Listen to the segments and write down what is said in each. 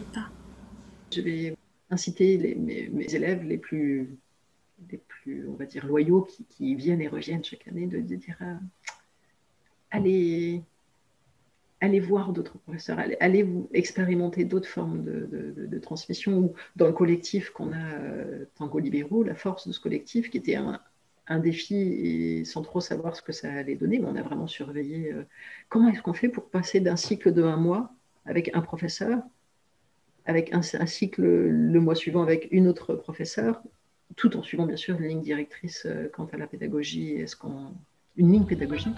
pas. Je vais inciter mes, élèves les plus, les plus, on va dire, loyaux qui, viennent et reviennent chaque année de, dire euh, allez, allez voir d'autres professeurs, allez, vous expérimenter d'autres formes de, transmission ou dans le collectif qu'on a, euh, Tango Libéraux, la force de ce collectif qui était un, défi et sans trop savoir ce que ça allait donner, mais on a vraiment surveillé euh, comment est-ce qu'on fait pour passer d'un cycle de un mois avec un professeur, avec un, cycle le mois suivant avec une autre professeure, tout en suivant bien sûr une ligne directrice euh, quant à la pédagogie, est-ce qu'on une ligne pédagogique.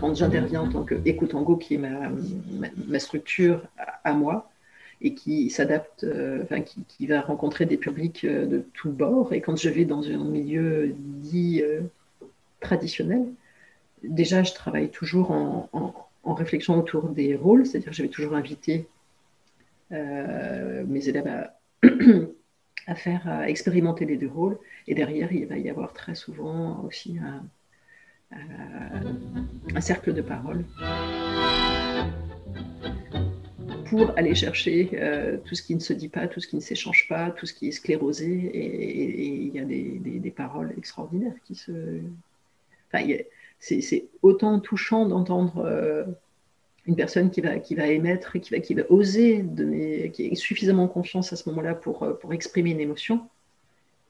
Quand j'interviens en tant qu'écoute tango, qui est ma, ma, structure à, moi, et qui s'adapte, euh, enfin, qui, va rencontrer des publics euh, de tous bords, et quand je vais dans un milieu dit traditionnel, déjà je travaille toujours en, réflexion autour des rôles, c'est-à-dire que je vais toujours inviter mes élèves à, faire expérimenter les deux rôles. Et derrière, il va y avoir très souvent aussi un, cercle de parole pour aller chercher euh, tout ce qui ne se dit pas, tout ce qui ne s'échange pas, tout ce qui est sclérosé. Et, il y a des, paroles extraordinaires qui se. Enfin, c'est autant touchant d'entendre. Euh, une personne qui va, qui va émettre, qui va, qui va oser donner, qui a suffisamment confiance à ce moment-là pour, euh, pour exprimer une émotion.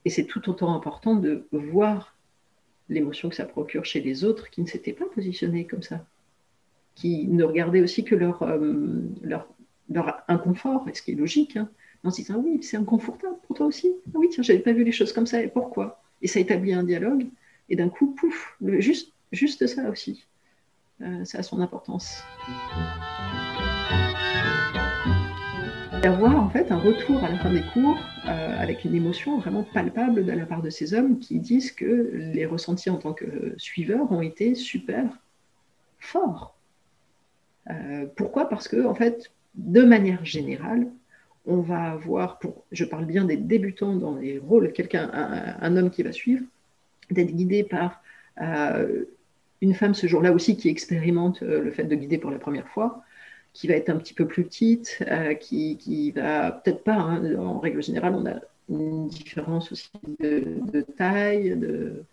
Et c'est tout autant important de voir l'émotion que ça procure chez les autres qui ne s'étaient pas positionnés comme ça, qui ne regardaient aussi que leur, euh, leur, leur, inconfort, ce qui est logique, hein, en se disant oui, c'est inconfortable pour toi aussi. Ah oui, tiens, j'avais pas vu les choses comme ça, et pourquoi? Et ça établit un dialogue, et d'un coup, pouf, juste, juste ça aussi. Euh, ça a son importance. D'avoir en fait un retour à la fin des cours euh, avec une émotion vraiment palpable de la part de ces hommes qui disent que les ressentis en tant que suiveurs ont été super forts. Euh, pourquoi? Parce que en fait, de manière générale, on va avoir, pour, je parle bien des débutants dans les rôles, quelqu'un, un, homme qui va suivre, d'être guidé par une femme ce jour-là aussi qui expérimente euh, le fait de guider pour la première fois, qui va être un petit peu plus petite, euh, qui, qui va peut-être pas, hein, en règle générale, on a une différence aussi de, taille, de...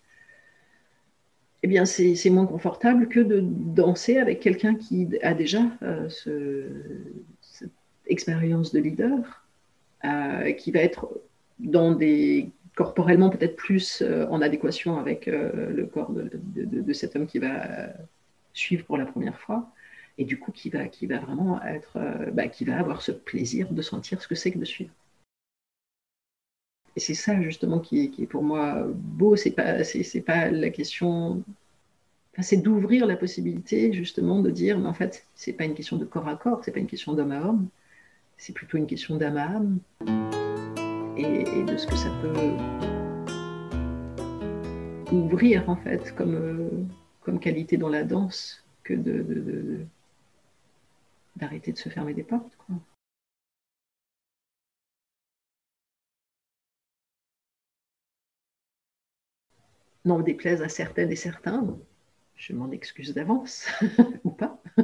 Eh bien, c'est moins confortable que de danser avec quelqu'un qui a déjà euh, ce, cette expérience de leader, qui va être dans des corporellement peut-être plus euh, en adéquation avec euh, le corps de, cet homme qui va suivre pour la première fois et du coup qui va, qui va vraiment être, euh, bah, qui va avoir ce plaisir de sentir ce que c'est que de suivre. Et c'est ça justement qui est, pour moi beau, c'est pas, c'est, pas la question, c'est d'ouvrir la possibilité justement de dire, mais en fait, c'est pas une question de corps à corps, c'est pas une question d'homme à homme, c'est plutôt une question d'âme à âme et, de ce que ça peut ouvrir en fait comme, euh, comme qualité dans la danse que de, d'arrêter de, se fermer des portes. Quoi. N'en déplaise à certaines et certains, je m'en excuse d'avance, ou pas.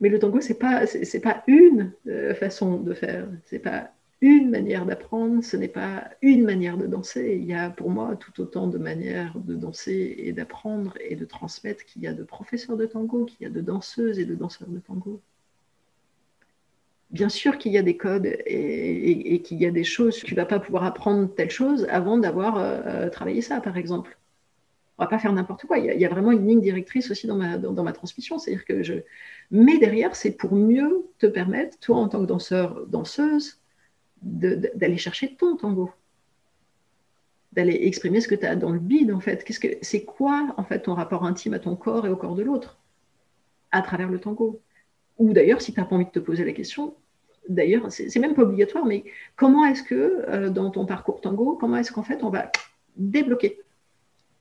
Mais le tango, c'est pas, c'est, pas une euh, façon de faire, c'est pas une manière d'apprendre, ce n'est pas une manière de danser. Il y a pour moi tout autant de manières de danser et d'apprendre et de transmettre qu'il y a de professeurs de tango, qu'il y a de danseuses et de danseurs de tango. Bien sûr qu'il y a des codes et, qu'il y a des choses, tu ne vas pas pouvoir apprendre telle chose avant d'avoir euh, travaillé ça, par exemple. On ne va pas faire n'importe quoi. Il y, a, vraiment une ligne directrice aussi dans ma, transmission. C'est-à-dire que je... Mais derrière, c'est pour mieux te permettre, toi en tant que danseur, danseuse, d'aller chercher ton tango, d'aller exprimer ce que tu as dans le bide en fait. Qu'est-ce que c'est quoi en fait ton rapport intime à ton corps et au corps de l'autre à travers le tango? Ou d'ailleurs, si tu n'as pas envie de te poser la question, d'ailleurs, c'est même pas obligatoire, mais comment est-ce que euh, dans ton parcours tango, comment est-ce qu'en fait on va débloquer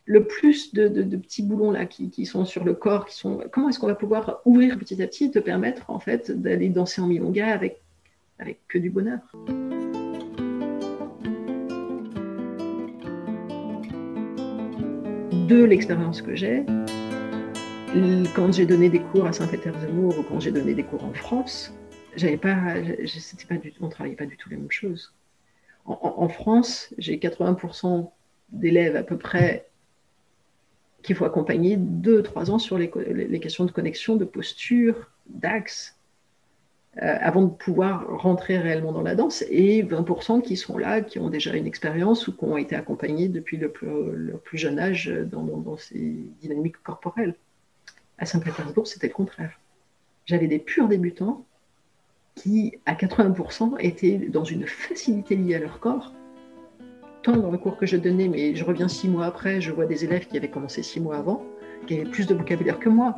le plus de, petits boulons là qui, sont sur le corps, qui sont comment est-ce qu'on va pouvoir ouvrir petit à petit et te permettre en fait d'aller danser en milonga avec avec que du bonheur. de l'expérience que j'ai, quand j'ai donné des cours à Saint-Pétersbourg ou quand j'ai donné des cours en France, j'avais pas, pas on travaillait pas du tout les mêmes choses. En, France, j'ai 80% d'élèves à peu près qu'il faut accompagner 2-3 ans sur les, questions de connexion, de posture, d'axe, avant de pouvoir rentrer réellement dans la danse, et 20% qui sont là, qui ont déjà une expérience ou qui ont été accompagnés depuis le plus, plus jeune âge dans, dans, ces dynamiques corporelles. À Saint-Pétersbourg, c'était le contraire. J'avais des purs débutants qui, à 80%, étaient dans une facilité liée à leur corps, tant dans le cours que je donnais, mais je reviens six mois après, je vois des élèves qui avaient commencé six mois avant, qui avaient plus de vocabulaire que moi,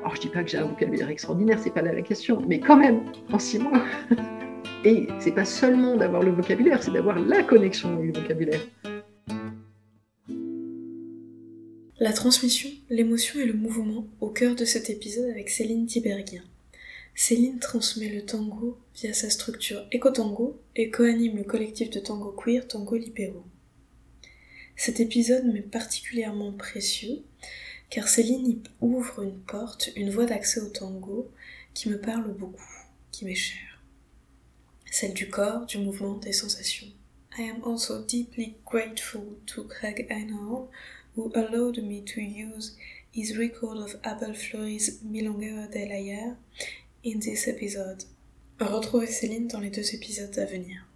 alors, je dis pas que j'ai un vocabulaire extraordinaire, c'est pas là la question, mais quand même, en six mois. Et c'est pas seulement d'avoir le vocabulaire, c'est d'avoir la connexion avec le vocabulaire. La transmission, l'émotion et le mouvement au cœur de cet épisode avec Céline Tiberghien. Céline transmet le tango via sa structure Eco-Tango et co-anime le collectif de tango queer Tango Libero. Cet épisode m'est particulièrement précieux car Céline y ouvre une porte, une voie d'accès au tango qui me parle beaucoup, qui m'est chère. Celle du corps, du mouvement, des sensations. I am also deeply grateful to Craig Einhorn, who allowed me to use his record of Abel Fleury's Milonga de l'air in this episode. Retrouvez Céline dans les deux épisodes à venir.